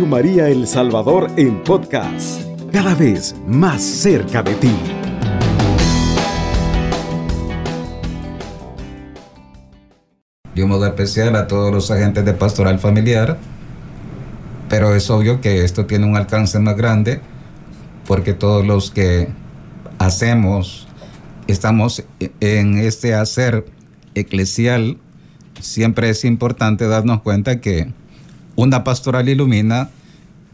María El Salvador en podcast, cada vez más cerca de ti. De un modo especial a todos los agentes de pastoral familiar, pero es obvio que esto tiene un alcance más grande porque todos los que hacemos, estamos en este hacer eclesial, siempre es importante darnos cuenta que una pastoral ilumina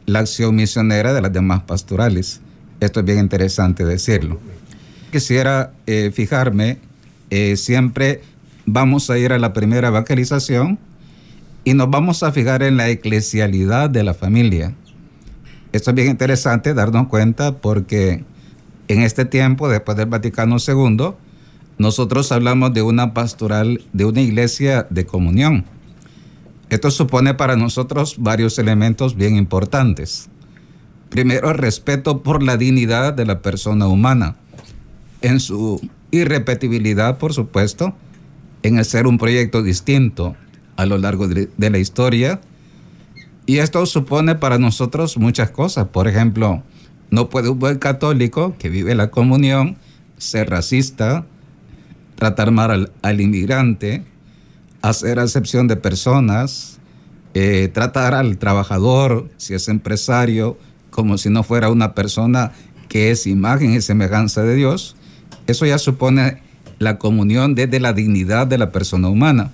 la acción misionera de las demás pastorales. Esto es bien interesante decirlo. Quisiera eh, fijarme, eh, siempre vamos a ir a la primera evangelización y nos vamos a fijar en la eclesialidad de la familia. Esto es bien interesante darnos cuenta porque en este tiempo, después del Vaticano II, nosotros hablamos de una pastoral, de una iglesia de comunión esto supone para nosotros varios elementos bien importantes. Primero, respeto por la dignidad de la persona humana, en su irrepetibilidad, por supuesto, en ser un proyecto distinto a lo largo de, la historia. Y esto supone para nosotros muchas cosas. Por ejemplo, no puede un buen católico que vive la comunión ser racista, tratar mal al inmigrante, hacer acepción de personas, eh, tratar al trabajador, si es empresario, como si no fuera una persona que es imagen y semejanza de Dios, eso ya supone la comunión desde la dignidad de la persona humana.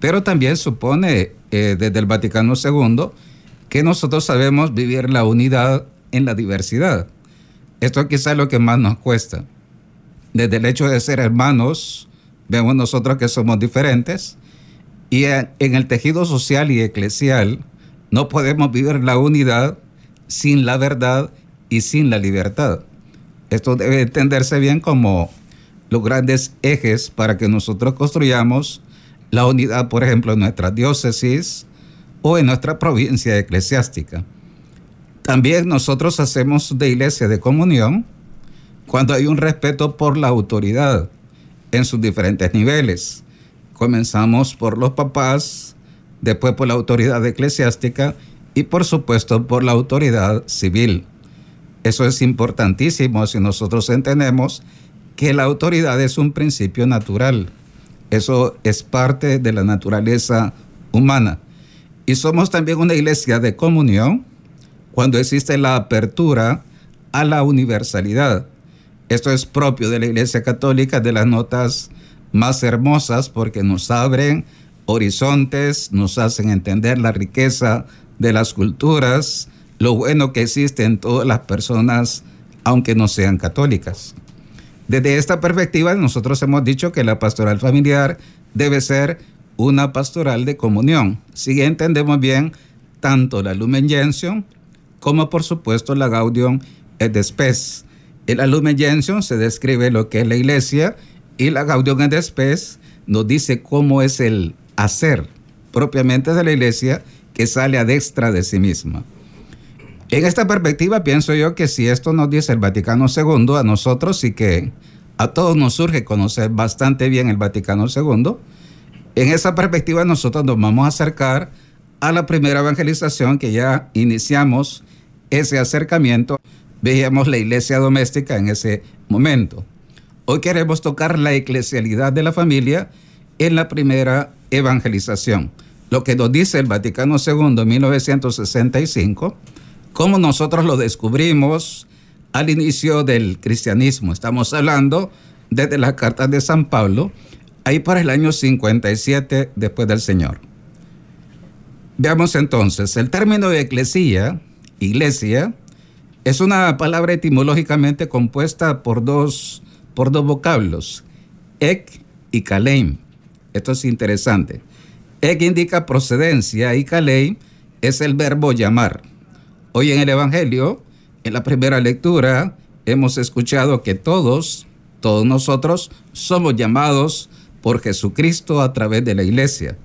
Pero también supone eh, desde el Vaticano II que nosotros sabemos vivir la unidad en la diversidad. Esto quizá es lo que más nos cuesta. Desde el hecho de ser hermanos, vemos nosotros que somos diferentes, y en el tejido social y eclesial no podemos vivir la unidad sin la verdad y sin la libertad. Esto debe entenderse bien como los grandes ejes para que nosotros construyamos la unidad, por ejemplo, en nuestra diócesis o en nuestra provincia eclesiástica. También nosotros hacemos de iglesia de comunión cuando hay un respeto por la autoridad en sus diferentes niveles. Comenzamos por los papás, después por la autoridad eclesiástica y por supuesto por la autoridad civil. Eso es importantísimo si nosotros entendemos que la autoridad es un principio natural. Eso es parte de la naturaleza humana. Y somos también una iglesia de comunión cuando existe la apertura a la universalidad. Esto es propio de la Iglesia Católica, de las notas más hermosas porque nos abren horizontes, nos hacen entender la riqueza de las culturas, lo bueno que existe en todas las personas, aunque no sean católicas. Desde esta perspectiva, nosotros hemos dicho que la pastoral familiar debe ser una pastoral de comunión. Si entendemos bien tanto la Lumen Gentium como por supuesto la Gaudium et Spes. En la Lumen Gentium se describe lo que es la iglesia y la Gaudium et Spes nos dice cómo es el hacer propiamente de la iglesia que sale a destra de sí misma. En esta perspectiva pienso yo que si esto nos dice el Vaticano II a nosotros y que a todos nos surge conocer bastante bien el Vaticano II, en esa perspectiva nosotros nos vamos a acercar a la primera evangelización que ya iniciamos ese acercamiento, veíamos la iglesia doméstica en ese momento. Hoy queremos tocar la eclesialidad de la familia en la primera evangelización. Lo que nos dice el Vaticano II en 1965, cómo nosotros lo descubrimos al inicio del cristianismo. Estamos hablando desde las cartas de San Pablo, ahí para el año 57 después del Señor. Veamos entonces, el término de eclesía, iglesia, es una palabra etimológicamente compuesta por dos por dos vocablos, ek y kaleim. Esto es interesante. Ek indica procedencia y kaleim es el verbo llamar. Hoy en el Evangelio, en la primera lectura, hemos escuchado que todos, todos nosotros, somos llamados por Jesucristo a través de la iglesia.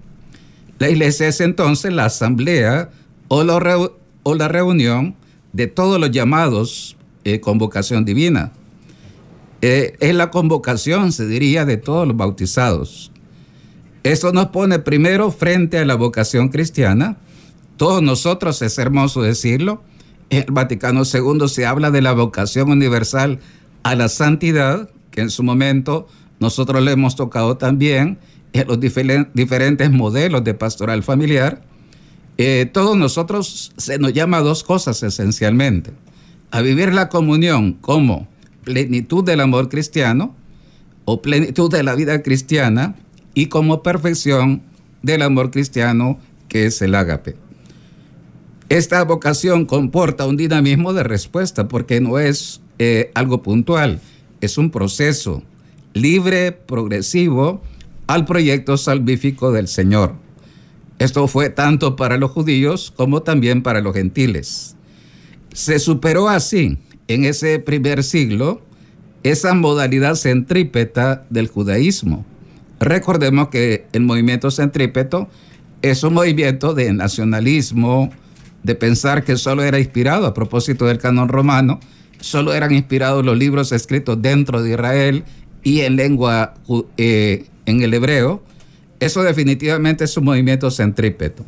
La iglesia es entonces la asamblea o la, reunión de todos los llamados eh, con vocación divina. Eh, es la convocación, se diría, de todos los bautizados. Eso nos pone primero frente a la vocación cristiana todos nosotros, es hermoso decirlo, en el Vaticano II se habla de la vocación universal a la santidad, que en su momento nosotros le hemos tocado también en los diferentes modelos de pastoral familiar. Eh, todos nosotros se nos llama a dos cosas esencialmente. A vivir la comunión como plenitud del amor cristiano o plenitud de la vida cristiana y como perfección del amor cristiano que es el ágape. Esta vocación comporta un dinamismo de respuesta porque no es eh, algo puntual, es un proceso libre, progresivo al proyecto salvífico del Señor. Esto fue tanto para los judíos como también para los gentiles. Se superó así en ese primer siglo esa modalidad centrípeta del judaísmo. Recordemos que el movimiento centrípeto es un movimiento de nacionalismo, de pensar que solo era inspirado a propósito del canon romano, solo eran inspirados los libros escritos dentro de Israel y en lengua, eh, en el hebreo, eso definitivamente es un movimiento centrípeto.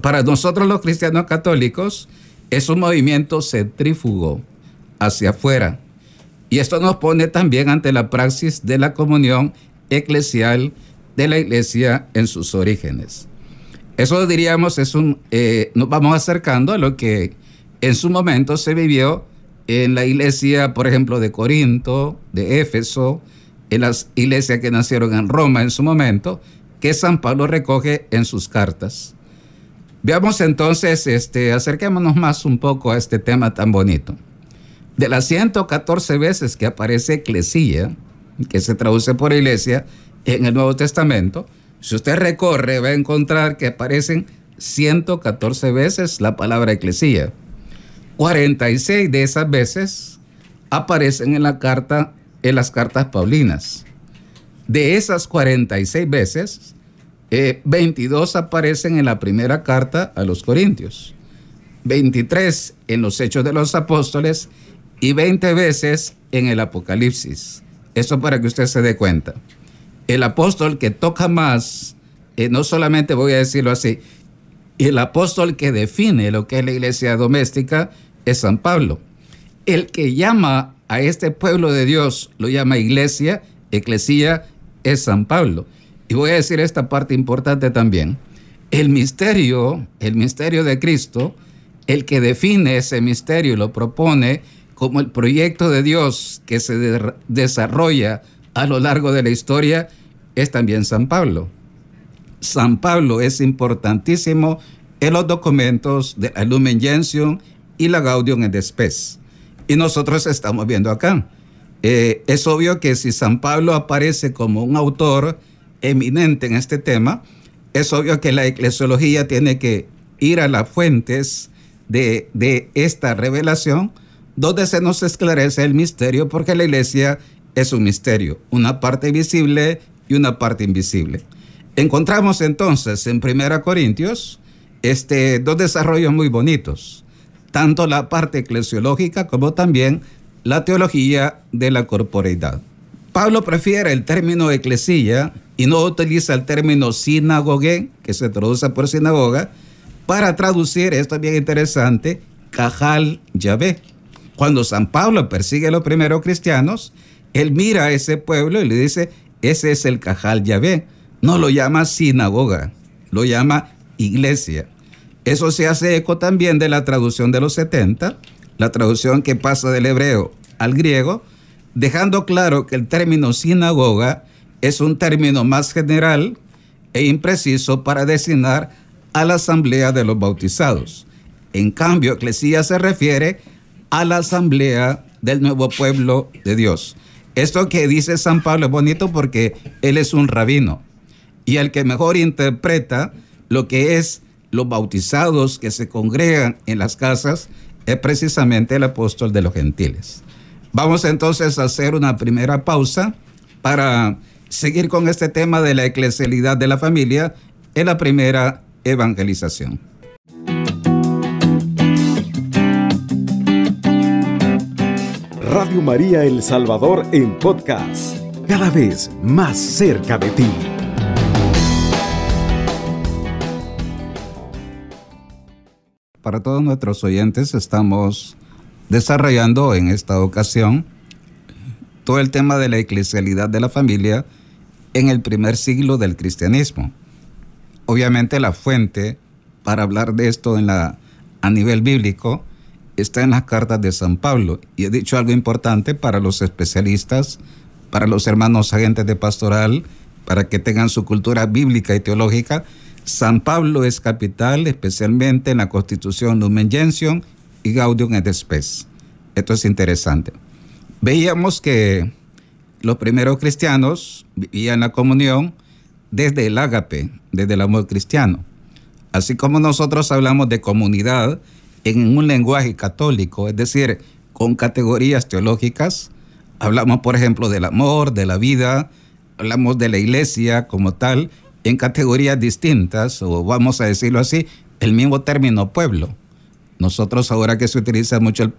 para nosotros los cristianos católicos es un movimiento centrífugo hacia afuera. Y esto nos pone también ante la praxis de la comunión eclesial de la iglesia en sus orígenes. Eso diríamos es un, eh, nos vamos acercando a lo que en su momento se vivió en la iglesia, por ejemplo, de Corinto, de Éfeso, en las iglesias que nacieron en Roma en su momento, que San Pablo recoge en sus cartas. Veamos entonces, este, acerquémonos más un poco a este tema tan bonito. De las 114 veces que aparece eclesía, que se traduce por iglesia, en el Nuevo Testamento, si usted recorre va a encontrar que aparecen 114 veces la palabra eclesía. 46 de esas veces aparecen en la carta en las cartas paulinas. De esas 46 veces, 22 eh, aparecen en la primera carta a los Corintios, 23 en los Hechos de los Apóstoles y 20 veces en el Apocalipsis. Eso para que usted se dé cuenta. El apóstol que toca más, eh, no solamente voy a decirlo así, el apóstol que define lo que es la iglesia doméstica es San Pablo. El que llama a este pueblo de Dios lo llama iglesia, eclesía, es San Pablo. Y voy a decir esta parte importante también. El misterio, el misterio de Cristo, el que define ese misterio y lo propone como el proyecto de Dios que se desarrolla a lo largo de la historia, es también San Pablo. San Pablo es importantísimo en los documentos de la Lumen Gentium y la Gaudium et Spes. Y nosotros estamos viendo acá. Eh, es obvio que si San Pablo aparece como un autor eminente en este tema, es obvio que la eclesiología tiene que ir a las fuentes de, de esta revelación, donde se nos esclarece el misterio, porque la iglesia es un misterio, una parte visible y una parte invisible. Encontramos entonces en 1 Corintios este, dos desarrollos muy bonitos tanto la parte eclesiológica como también la teología de la corporeidad. Pablo prefiere el término eclesía y no utiliza el término sinagogue, que se traduce por sinagoga, para traducir, esto es bien interesante, cajal Yahvé. Cuando San Pablo persigue a los primeros cristianos, él mira a ese pueblo y le dice, ese es el cajal Yahvé. No lo llama sinagoga, lo llama iglesia. Eso se hace eco también de la traducción de los 70, la traducción que pasa del hebreo al griego, dejando claro que el término sinagoga es un término más general e impreciso para designar a la asamblea de los bautizados. En cambio, eclesía se refiere a la asamblea del nuevo pueblo de Dios. Esto que dice San Pablo es bonito porque él es un rabino y el que mejor interpreta lo que es los bautizados que se congregan en las casas es precisamente el apóstol de los gentiles. Vamos entonces a hacer una primera pausa para seguir con este tema de la eclesialidad de la familia en la primera evangelización. Radio María El Salvador en podcast, cada vez más cerca de ti. para todos nuestros oyentes, estamos desarrollando en esta ocasión todo el tema de la eclesialidad de la familia en el primer siglo del cristianismo. Obviamente la fuente para hablar de esto en la, a nivel bíblico está en las cartas de San Pablo. Y he dicho algo importante para los especialistas, para los hermanos agentes de pastoral, para que tengan su cultura bíblica y teológica. San Pablo es capital, especialmente en la Constitución Lumen Gentium y Gaudium et Spes. Esto es interesante. Veíamos que los primeros cristianos vivían la comunión desde el ágape, desde el amor cristiano. Así como nosotros hablamos de comunidad en un lenguaje católico, es decir, con categorías teológicas, hablamos, por ejemplo, del amor, de la vida, hablamos de la iglesia como tal, en categorías distintas, o vamos a decirlo así, el mismo término pueblo. Nosotros ahora que se utiliza mucho el,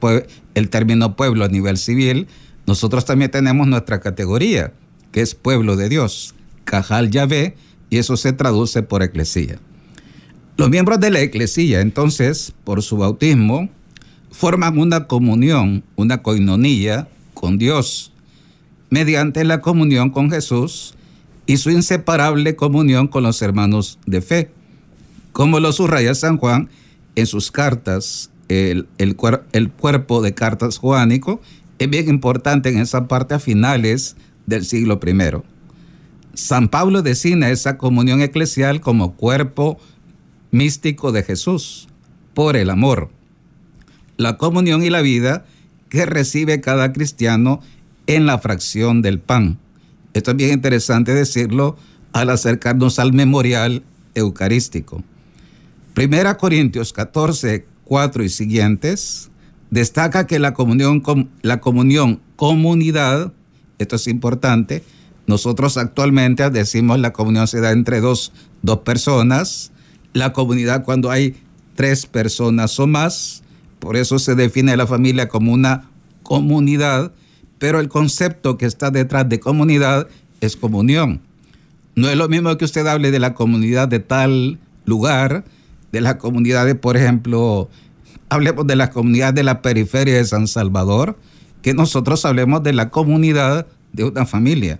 el término pueblo a nivel civil, nosotros también tenemos nuestra categoría, que es pueblo de Dios, Cajal Yahvé, y eso se traduce por eclesía. Los miembros de la eclesía, entonces, por su bautismo, forman una comunión, una coinonía con Dios, mediante la comunión con Jesús y su inseparable comunión con los hermanos de fe. Como lo subraya San Juan en sus cartas, el, el, el cuerpo de cartas juánico es bien importante en esa parte a finales del siglo I. San Pablo designa esa comunión eclesial como cuerpo místico de Jesús, por el amor. La comunión y la vida que recibe cada cristiano en la fracción del pan. Esto es bien interesante decirlo al acercarnos al memorial eucarístico. Primera Corintios 14, 4 y siguientes destaca que la comunión, la comunión comunidad, esto es importante, nosotros actualmente decimos la comunión se da entre dos, dos personas, la comunidad cuando hay tres personas o más. Por eso se define la familia como una comunidad, pero el concepto que está detrás de comunidad es comunión. No es lo mismo que usted hable de la comunidad de tal lugar, de la comunidad de, por ejemplo, hablemos de la comunidad de la periferia de San Salvador, que nosotros hablemos de la comunidad de una familia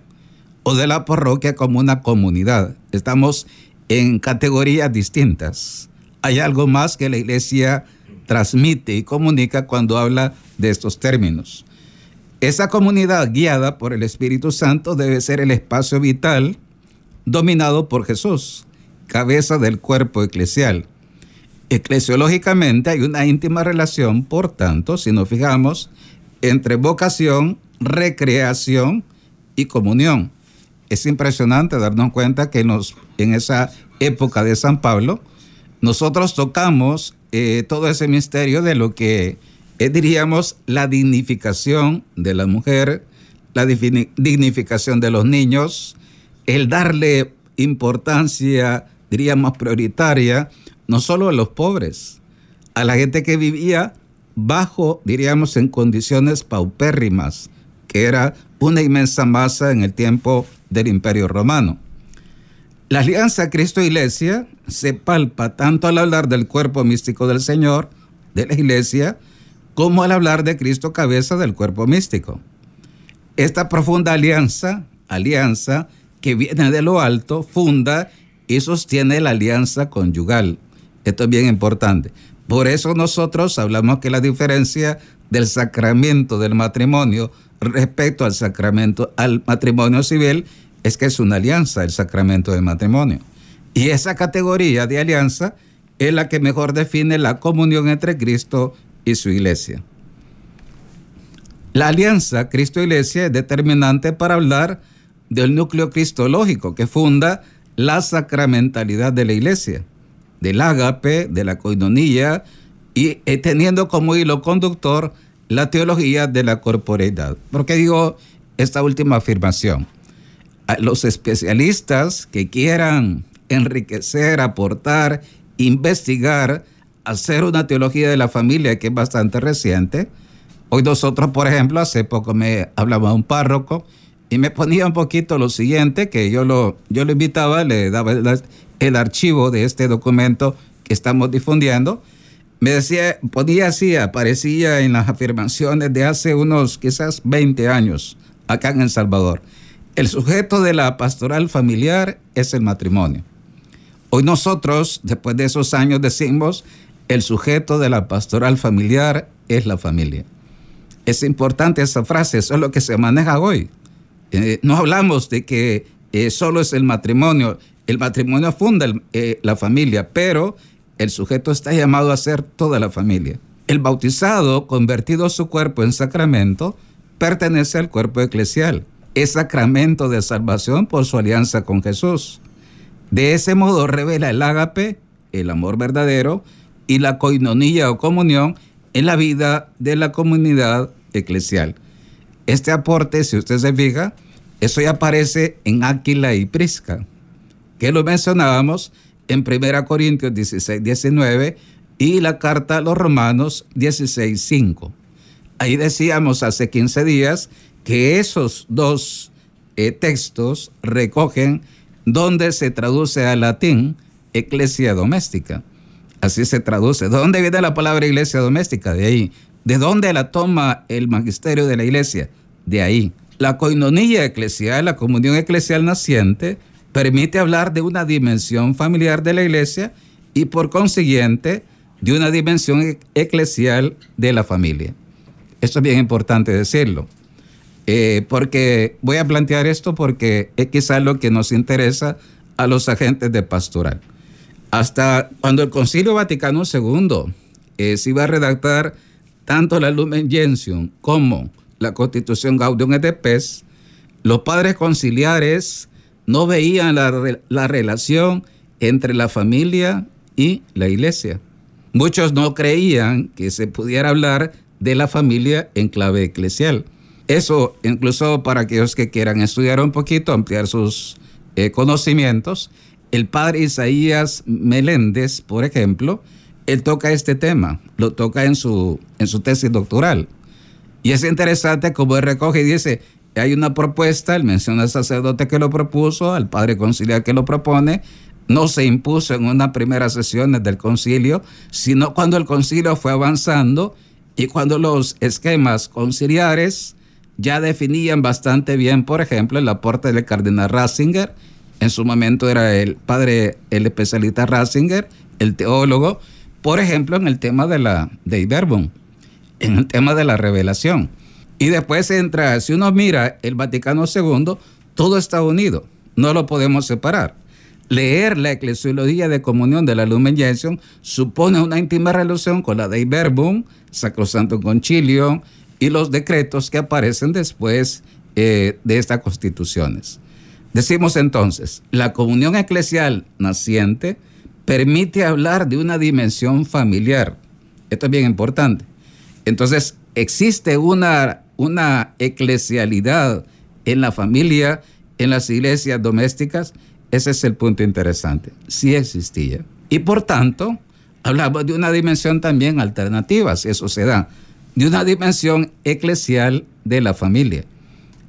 o de la parroquia como una comunidad. Estamos en categorías distintas. Hay algo más que la iglesia transmite y comunica cuando habla de estos términos. Esa comunidad guiada por el Espíritu Santo debe ser el espacio vital dominado por Jesús, cabeza del cuerpo eclesial. Eclesiológicamente hay una íntima relación, por tanto, si nos fijamos, entre vocación, recreación y comunión es impresionante darnos cuenta que nos, en esa época de San Pablo, nosotros tocamos eh, todo ese misterio de lo que eh, diríamos la dignificación de la mujer, la dignificación de los niños, el darle importancia, diríamos, prioritaria, no solo a los pobres, a la gente que vivía bajo, diríamos, en condiciones paupérrimas, que era una inmensa masa en el tiempo del Imperio Romano. La alianza Cristo-Iglesia se palpa tanto al hablar del cuerpo místico del Señor, de la Iglesia, como al hablar de Cristo cabeza del cuerpo místico. Esta profunda alianza, alianza que viene de lo alto, funda y sostiene la alianza conyugal. Esto es bien importante. Por eso nosotros hablamos que la diferencia del sacramento del matrimonio respecto al sacramento, al matrimonio civil, es que es una alianza el sacramento del matrimonio. Y esa categoría de alianza es la que mejor define la comunión entre Cristo y su iglesia. La alianza Cristo-Iglesia es determinante para hablar del núcleo cristológico que funda la sacramentalidad de la iglesia, del ágape, de la coinonía y eh, teniendo como hilo conductor la teología de la corporeidad. ¿Por qué digo esta última afirmación? los especialistas que quieran enriquecer, aportar, investigar, hacer una teología de la familia que es bastante reciente. Hoy nosotros, por ejemplo, hace poco me hablaba un párroco y me ponía un poquito lo siguiente, que yo lo, yo lo invitaba, le daba el archivo de este documento que estamos difundiendo. Me decía, podía así, aparecía en las afirmaciones de hace unos quizás 20 años acá en El Salvador. El sujeto de la pastoral familiar es el matrimonio. Hoy nosotros, después de esos años, decimos, el sujeto de la pastoral familiar es la familia. Es importante esa frase, eso es lo que se maneja hoy. Eh, no hablamos de que eh, solo es el matrimonio, el matrimonio funda eh, la familia, pero el sujeto está llamado a ser toda la familia. El bautizado, convertido su cuerpo en sacramento, pertenece al cuerpo eclesial. Es sacramento de salvación por su alianza con Jesús. De ese modo revela el ágape, el amor verdadero, y la coinonía o comunión en la vida de la comunidad eclesial. Este aporte, si usted se fija, eso ya aparece en Áquila y Prisca, que lo mencionábamos en 1 Corintios 16, 19 y la carta a los Romanos 16, 5. Ahí decíamos hace 15 días que esos dos eh, textos recogen donde se traduce al latín eclesia doméstica. Así se traduce. ¿De dónde viene la palabra iglesia doméstica? De ahí. ¿De dónde la toma el magisterio de la iglesia? De ahí. La coinonía eclesial, la comunión eclesial naciente, permite hablar de una dimensión familiar de la iglesia y por consiguiente de una dimensión e-, eclesial de la familia. Esto es bien importante decirlo, eh, porque voy a plantear esto porque es quizás lo que nos interesa a los agentes de pastoral. Hasta cuando el Concilio Vaticano II eh, se iba a redactar tanto la Lumen Gentium como la Constitución Gaudium et Spes, los padres conciliares no veían la, relación entre la familia y la iglesia. Muchos no creían que se pudiera hablar de la familia en clave eclesial. Eso, incluso para aquellos que quieran estudiar un poquito, ampliar sus eh, conocimientos, el padre Isaías Meléndez, por ejemplo, él toca este tema, lo toca en su, en su tesis doctoral. Y es interesante como él recoge y dice, hay una propuesta, él menciona al sacerdote que lo propuso, al padre conciliar que lo propone, no se impuso en una primera sesión del concilio, sino cuando el concilio fue avanzando y cuando los esquemas conciliares ya definían bastante bien, por ejemplo, el aporte del cardenal Ratzinger, en su momento era el padre, el especialista Ratzinger, el teólogo, por ejemplo, en el tema de la de Iberbon, en el tema de la revelación. Y después entra, si uno mira el Vaticano II, todo está unido, no lo podemos separar. Leer la eclesiología de comunión de la Lumen Gentium supone una íntima relación con la Dei Verbum, Sacrosanto Concilio y los decretos que aparecen después eh, de estas constituciones. Decimos entonces, la comunión eclesial naciente permite hablar de una dimensión familiar. Esto es bien importante. Entonces, existe una una eclesialidad en la familia, en las iglesias domésticas, ese es el punto interesante. Sí existía. Y por tanto, hablamos de una dimensión también alternativa, si eso se da, de una dimensión eclesial de la familia.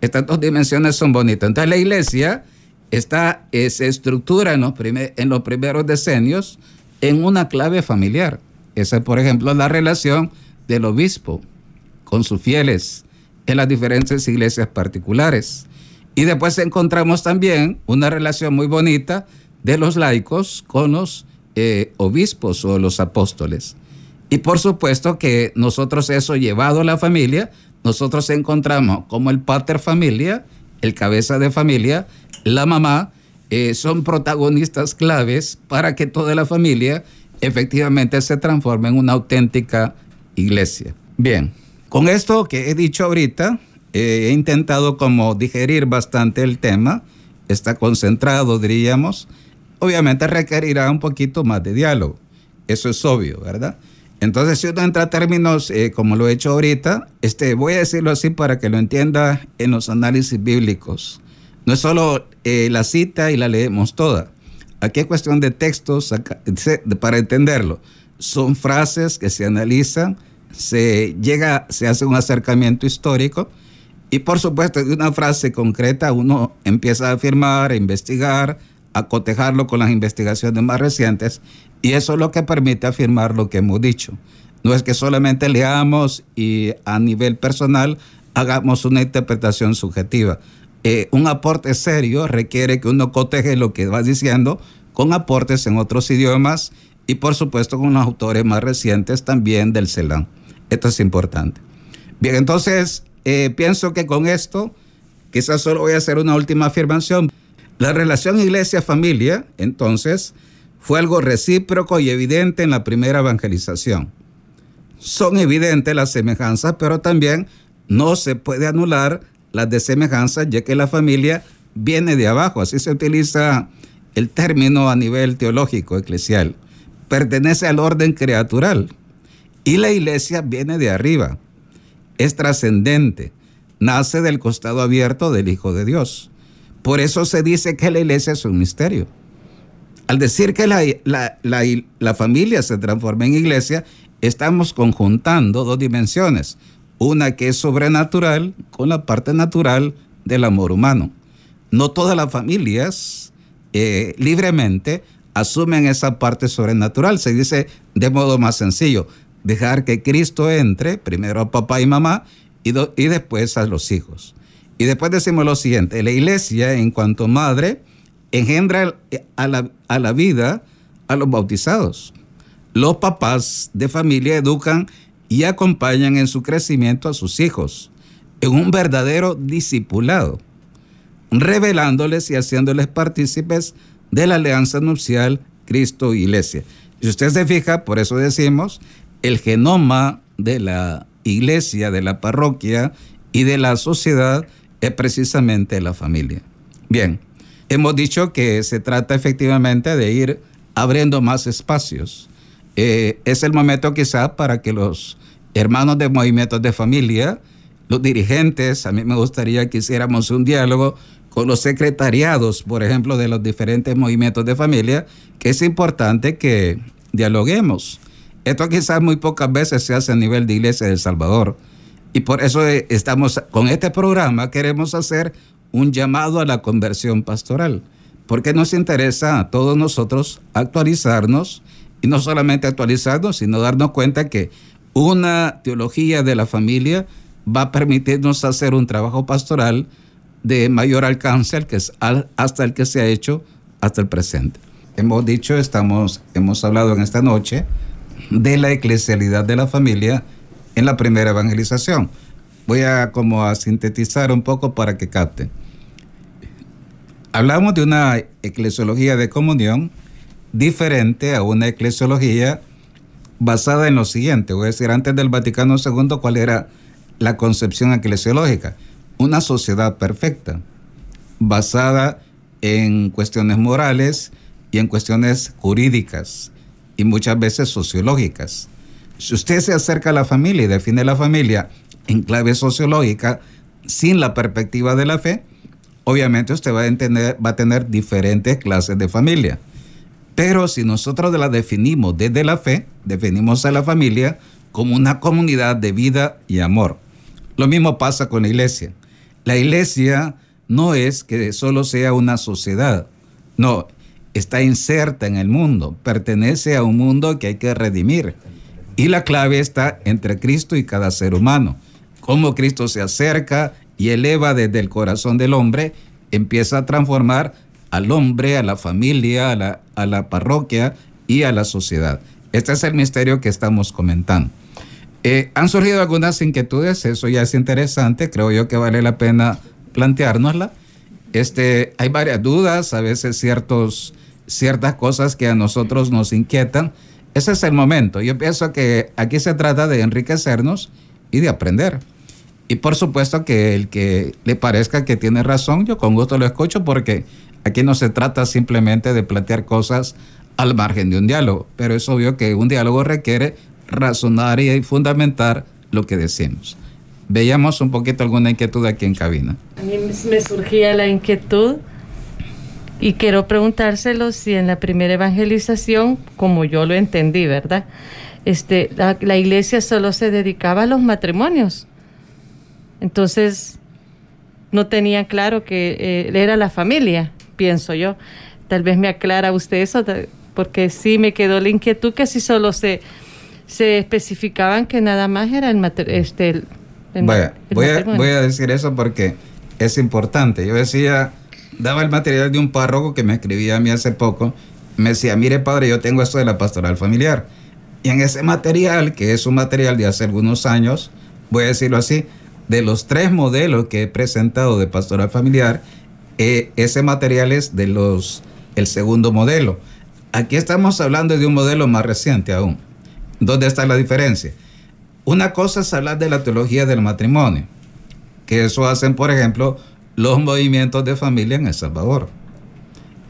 Estas dos dimensiones son bonitas. Entonces la iglesia está, eh, se estructura en los, en los primeros decenios en una clave familiar. Esa es, por ejemplo, la relación del obispo con sus fieles, en las diferentes iglesias particulares. Y después encontramos también una relación muy bonita de los laicos con los eh, obispos o los apóstoles. Y por supuesto que nosotros eso llevado a la familia, nosotros encontramos como el pater familia, el cabeza de familia, la mamá, eh, son protagonistas claves para que toda la familia efectivamente se transforme en una auténtica iglesia. Bien, con esto que he dicho ahorita, eh, he intentado como digerir bastante el tema, está concentrado, diríamos. Obviamente requerirá un poquito más de diálogo, eso es obvio, ¿verdad? Entonces, si uno entra a términos, eh, como lo he hecho ahorita, este, voy a decirlo así para que lo entienda en los análisis bíblicos. No es solo eh, la cita y la leemos toda. Aquí es cuestión de textos para entenderlo. Son frases que se analizan, se llega, se hace un acercamiento histórico y por supuesto de una frase concreta uno empieza a afirmar, a investigar, a cotejarlo con las investigaciones más recientes y eso es lo que permite afirmar lo que hemos dicho. No es que solamente leamos y a nivel personal hagamos una interpretación subjetiva. Eh, un aporte serio requiere que uno coteje lo que va diciendo con aportes en otros idiomas y por supuesto con los autores más recientes también del CELAM. Esto es importante. Bien, entonces eh, pienso que con esto quizás solo voy a hacer una última afirmación. La relación iglesia-familia, entonces, fue algo recíproco y evidente en la primera evangelización. Son evidentes las semejanzas, pero también no se puede anular las desemejanzas, ya que la familia viene de abajo, así se utiliza el término a nivel teológico, eclesial. Pertenece al orden creatural y la iglesia viene de arriba, es trascendente, nace del costado abierto del Hijo de Dios. Por eso se dice que la iglesia es un misterio. Al decir que la, la, familia se transforma en iglesia, estamos conjuntando dos dimensiones. Una que es sobrenatural con la parte natural del amor humano. No todas las familias eh, libremente asumen esa parte sobrenatural. Se dice de modo más sencillo, dejar que Cristo entre primero a papá y mamá y, y después a los hijos. Y después decimos lo siguiente, la iglesia en cuanto madre engendra a la, a la vida a los bautizados. Los papás de familia educan y acompañan en su crecimiento a sus hijos en un verdadero discipulado, revelándoles y haciéndoles partícipes de la alianza nupcial Cristo-Iglesia. Si usted se fija, por eso decimos, el genoma de la iglesia, de la parroquia y de la sociedad es precisamente la familia. Bien, hemos dicho que se trata efectivamente de ir abriendo más espacios. Eh, es el momento quizá para que los hermanos de movimientos de familia, los dirigentes, a mí me gustaría que hiciéramos un diálogo con los secretariados, por ejemplo, de los diferentes movimientos de familia, que es importante que dialoguemos. Esto quizás muy pocas veces se hace a nivel de Iglesia de El Salvador. Y por eso eh, estamos con este programa, queremos hacer un llamado a la conversión pastoral, porque nos interesa a todos nosotros actualizarnos y no solamente actualizarnos, sino darnos cuenta que una teología de la familia va a permitirnos hacer un trabajo pastoral de mayor alcance al que, hasta el que se ha hecho hasta el presente. Hemos dicho, estamos, hemos hablado en esta noche de la eclesialidad de la familia en la primera evangelización. Voy a como a sintetizar un poco para que capten. Hablamos de una eclesiología de comunión diferente a una eclesiología basada en lo siguiente, voy a decir antes del Vaticano II cuál era la concepción eclesiológica, una sociedad perfecta, basada en cuestiones morales y en cuestiones jurídicas y muchas veces sociológicas. Si usted se acerca a la familia y define la familia en clave sociológica, sin la perspectiva de la fe, obviamente usted va a, entender, va a tener diferentes clases de familia. Pero si nosotros la definimos desde la fe, definimos a la familia como una comunidad de vida y amor. Lo mismo pasa con la iglesia. La iglesia no es que solo sea una sociedad, no, está inserta en el mundo, pertenece a un mundo que hay que redimir. Y la clave está entre Cristo y cada ser humano. Cómo Cristo se acerca y eleva desde el corazón del hombre, empieza a transformar al hombre, a la familia, a la, a la parroquia y a la sociedad. Este es el misterio que estamos comentando. Eh, han surgido algunas inquietudes, eso ya es interesante, creo yo que vale la pena planteárnosla. Este, hay varias dudas, a veces ciertos, ciertas cosas que a nosotros nos inquietan ese es el momento. Yo pienso que aquí se trata de enriquecernos y de aprender. Y por supuesto que el que le parezca que tiene razón, yo con gusto lo escucho porque aquí no se trata simplemente de plantear cosas al margen de un diálogo, pero es obvio que un diálogo requiere razonar y fundamentar lo que decimos. Veíamos un poquito alguna inquietud aquí en cabina. A mí me surgía la inquietud y quiero preguntárselo si en la primera evangelización, como yo lo entendí, ¿verdad? Este, la, iglesia solo se dedicaba a los matrimonios. Entonces, no tenía claro que eh, era la familia, pienso yo. tal vez me aclara usted eso, porque sí me quedó la inquietud que si solo se, se especificaban que nada más era el, este, voy, a, voy a decir eso porque es importante. Yo decía, daba el material de un párroco que me escribía a mí hace poco, me decía, mire padre, yo tengo esto de la pastoral familiar. Y en ese material, que es un material de hace algunos años, voy a decirlo así, de los tres modelos que he presentado de pastoral familiar, eh, ese material es de los el segundo modelo. Aquí estamos hablando de un modelo más reciente aún. ¿Dónde está la diferencia? Una cosa es hablar de la teología del matrimonio, que eso hacen, por ejemplo, los movimientos de familia en El Salvador.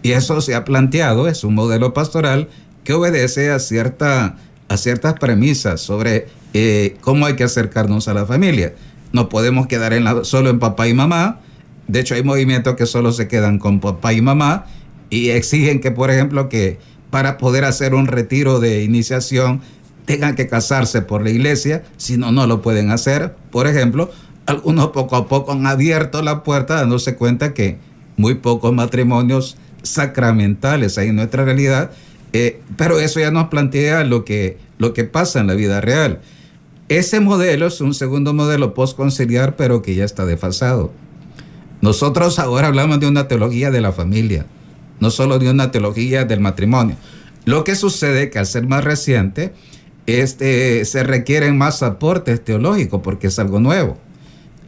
Y eso se ha planteado, es un modelo pastoral que obedece a, cierta, a ciertas premisas sobre eh, cómo hay que acercarnos a la familia. No podemos quedar en solo en papá y mamá. De hecho, hay movimientos que solo se quedan con papá y mamá y exigen que, por ejemplo, que para poder hacer un retiro de iniciación tengan que casarse por la iglesia, si no, no lo pueden hacer. Por ejemplo, algunos poco a poco han abierto la puerta dándose cuenta que muy pocos matrimonios sacramentales hay en nuestra realidad, eh, pero eso ya nos plantea lo que, lo que pasa en la vida real. Ese modelo es un segundo modelo postconciliar, pero que ya está desfasado. Nosotros ahora hablamos de una teología de la familia, no solo de una teología del matrimonio. Lo que sucede que al ser más reciente, este, se requieren más aportes teológicos porque es algo nuevo.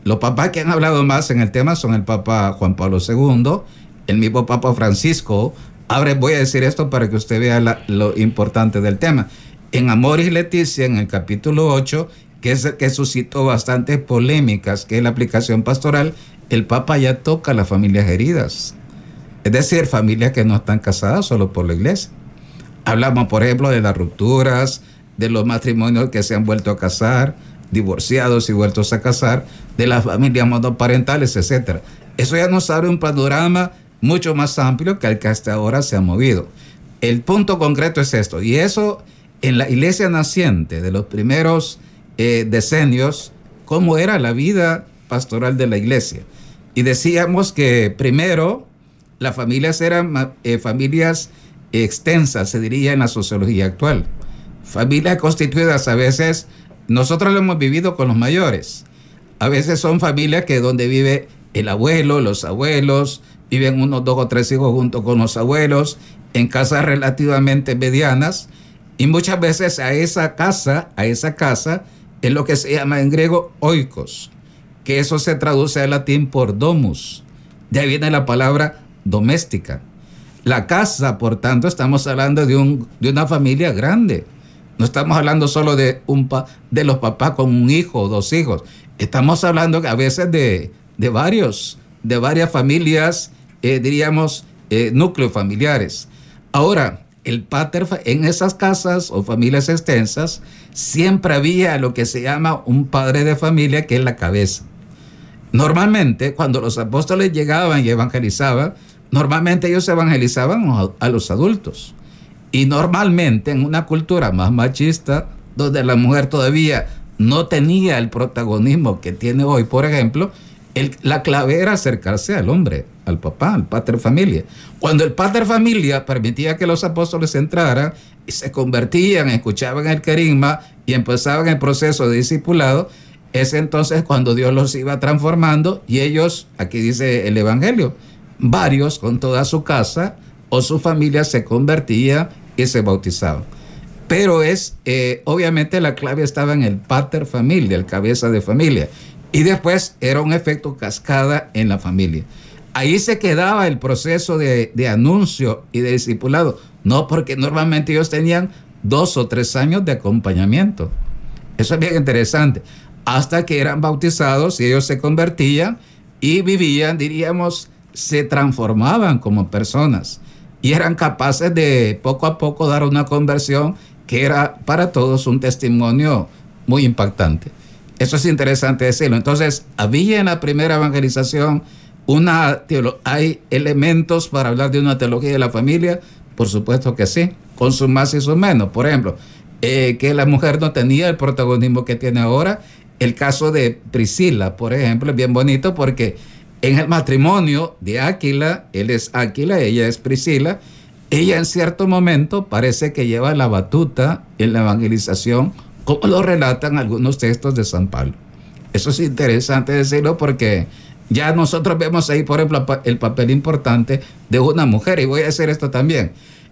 Los papás que han hablado más en el tema son el Papa Juan Pablo II, el mismo Papa Francisco. Ahora voy a decir esto para que usted vea lo importante del tema. En Amor y Leticia, en el capítulo 8, que es el que suscitó bastantes polémicas, que es la aplicación pastoral, el Papa ya toca las familias heridas. Es decir, familias que no están casadas solo por la iglesia. Hablamos, por ejemplo, de las rupturas, de los matrimonios que se han vuelto a casar, divorciados y vueltos a casar, de las familias monoparentales, etc. Eso ya nos abre un panorama mucho más amplio que el que hasta ahora se ha movido. El punto concreto es esto, y eso en la iglesia naciente de los primeros eh, decenios, cómo era la vida pastoral de la iglesia. Y decíamos que primero las familias eran eh, familias extensas, se diría en la sociología actual. Familias constituidas a veces, nosotros lo hemos vivido con los mayores. A veces son familias que donde vive el abuelo, los abuelos, viven unos dos o tres hijos junto con los abuelos, en casas relativamente medianas, y muchas veces a esa casa, a esa casa, es lo que se llama en griego oikos, que eso se traduce al latín por domus. De ahí viene la palabra doméstica. La casa, por tanto, estamos hablando de, un, de una familia grande. No estamos hablando solo de, un de los papás con un hijo o dos hijos. Estamos hablando a veces de, de varios, de varias familias, eh, diríamos, eh, núcleos familiares. Ahora, el pater, en esas casas o familias extensas, siempre había lo que se llama un padre de familia que es la cabeza. Normalmente, cuando los apóstoles llegaban y evangelizaban, normalmente ellos evangelizaban a los adultos. Y normalmente en una cultura más machista, donde la mujer todavía no tenía el protagonismo que tiene hoy, por ejemplo, la clave era acercarse al hombre, al papá, al pater familia. Cuando el pater familia permitía que los apóstoles entraran y se convertían, escuchaban el carisma y empezaban el proceso de discipulado, es entonces cuando Dios los iba transformando y ellos, aquí dice el Evangelio, varios con toda su casa o su familia se convertía y se bautizaban. Pero es, eh, obviamente la clave estaba en el pater familia, el cabeza de familia. Y después era un efecto cascada en la familia. Ahí se quedaba el proceso de, de anuncio y de discipulado. No, porque normalmente ellos tenían dos o tres años de acompañamiento. Eso es bien interesante. Hasta que eran bautizados y ellos se convertían y vivían, diríamos, se transformaban como personas y eran capaces de poco a poco dar una conversión que era para todos un testimonio muy impactante. Eso es interesante decirlo. Entonces, había en la primera evangelización una hay elementos para hablar de una teología de la familia, por supuesto que sí, con sus más y sus menos. Por ejemplo, eh, que la mujer no tenía el protagonismo que tiene ahora. El caso de Priscila, por ejemplo, es bien bonito porque En el matrimonio de Áquila, él es Áquila, ella es Priscila, ella en cierto momento parece que lleva la batuta en la evangelización, como lo relatan algunos textos de San Pablo. Eso es interesante decirlo porque ya nosotros vemos ahí, por ejemplo, el papel importante de una mujer. Y voy a decir esto también.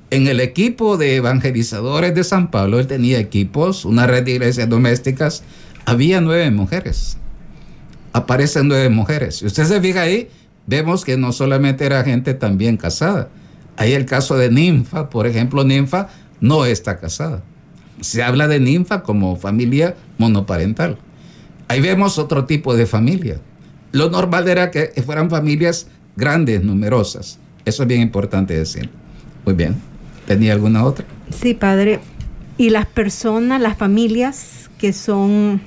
En el equipo de evangelizadores de San Pablo, él tenía equipos, una red de iglesias domésticas. Había nueve mujeres. Aparecen nueve mujeres. Si usted se fija ahí, vemos que no solamente era gente también casada. Hay el caso de Ninfa, por ejemplo, Ninfa no está casada. Se habla de Ninfa como familia monoparental. Ahí vemos otro tipo de familia lo normal era que fueran familias grandes, numerosas. Eso es bien importante decir. Muy bien. ¿Tenía alguna otra? Sí, padre. Y las personas, las familias que son,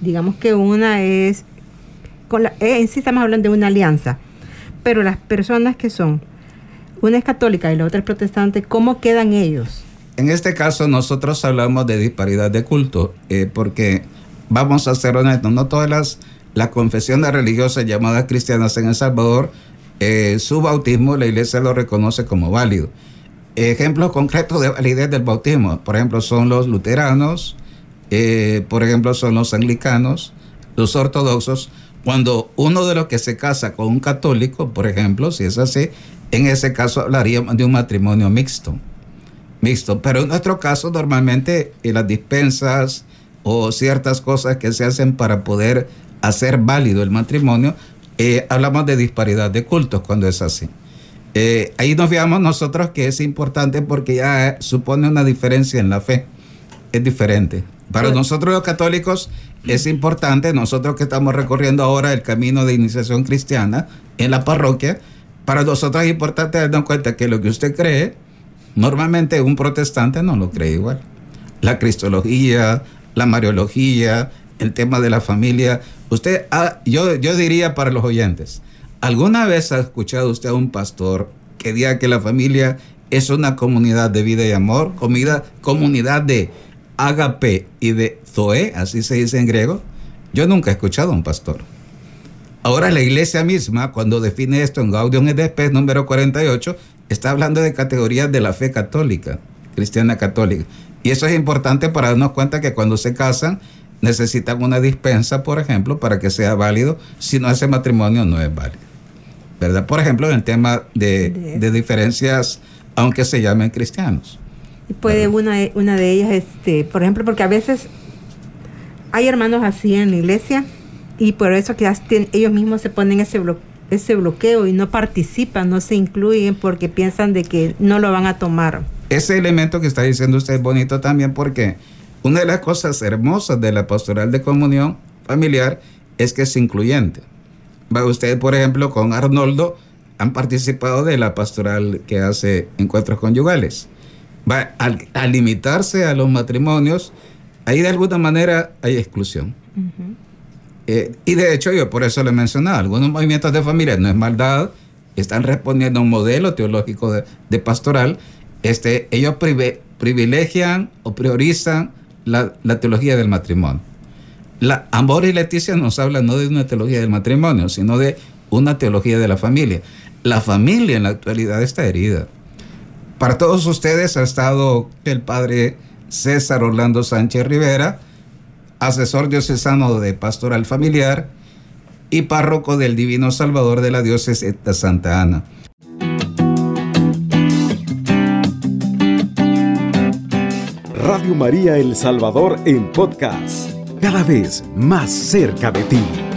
digamos que una es, eh, en sí estamos hablando de una alianza, pero las personas que son, una es católica y la otra es protestante, ¿cómo quedan ellos? En este caso nosotros hablamos de disparidad de culto, eh, porque vamos a ser honestos, no todas las la confesión religiosa llamadas cristianas en El Salvador, eh, su bautismo la iglesia lo reconoce como válido. Ejemplos concretos de validez del bautismo, por ejemplo, son los luteranos, eh, por ejemplo, son los anglicanos, los ortodoxos. Cuando uno de los que se casa con un católico, por ejemplo, si es así, en ese caso hablaríamos de un matrimonio mixto. Mixto. Pero en nuestro caso, normalmente en las dispensas o ciertas cosas que se hacen para poder hacer válido el matrimonio, eh, hablamos de disparidad de cultos cuando es así. Eh, ahí nos veamos nosotros que es importante porque ya supone una diferencia en la fe. Es diferente. Para nosotros los católicos es importante, nosotros que estamos recorriendo ahora el camino de iniciación cristiana en la parroquia, para nosotros es importante darnos cuenta que lo que usted cree, normalmente un protestante no lo cree igual. La cristología, la mariología, el tema de la familia. Usted, yo, yo diría para los oyentes, ¿alguna vez ha escuchado usted a un pastor que diga que la familia es una comunidad de vida y amor, comida, comunidad de agape y de zoe, así se dice en griego? Yo nunca he escuchado a un pastor. Ahora la iglesia misma, cuando define esto en Gaudium et Spes número 48, está hablando de categorías de la fe católica, cristiana católica. Y eso es importante para darnos cuenta que cuando se casan, necesitan una dispensa, por ejemplo, para que sea válido, si no ese matrimonio no es válido. ¿Verdad? Por ejemplo, en el tema de, diferencias, aunque se llamen cristianos. Puede una, una de ellas, este, por ejemplo, porque a veces hay hermanos así en la iglesia y por eso que ellos mismos se ponen ese, ese bloqueo y no participan, no se incluyen porque piensan de que no lo van a tomar. Ese elemento que está diciendo usted es bonito también porque una de las cosas hermosas de la pastoral de comunión familiar es que es incluyente. Usted, por ejemplo, con Arnoldo, han participado de la pastoral que hace encuentros conyugales. Va, al, limitarse a los matrimonios, ahí de alguna manera hay exclusión. Eh, y de hecho, yo por eso le he mencionado, algunos movimientos de familia, no es maldad, están respondiendo a un modelo teológico de, pastoral. Este, ellos privilegian o priorizan la, teología del matrimonio. La, Amor y Leticia nos hablan no de una teología del matrimonio, sino de una teología de la familia. La familia en la actualidad está herida. Para todos ustedes ha estado el padre César Orlando Sánchez Rivera, asesor diocesano de pastoral familiar y párroco del Divino Salvador de la diócesis de Santa Ana. Radio María El Salvador en podcast, cada vez más cerca de ti.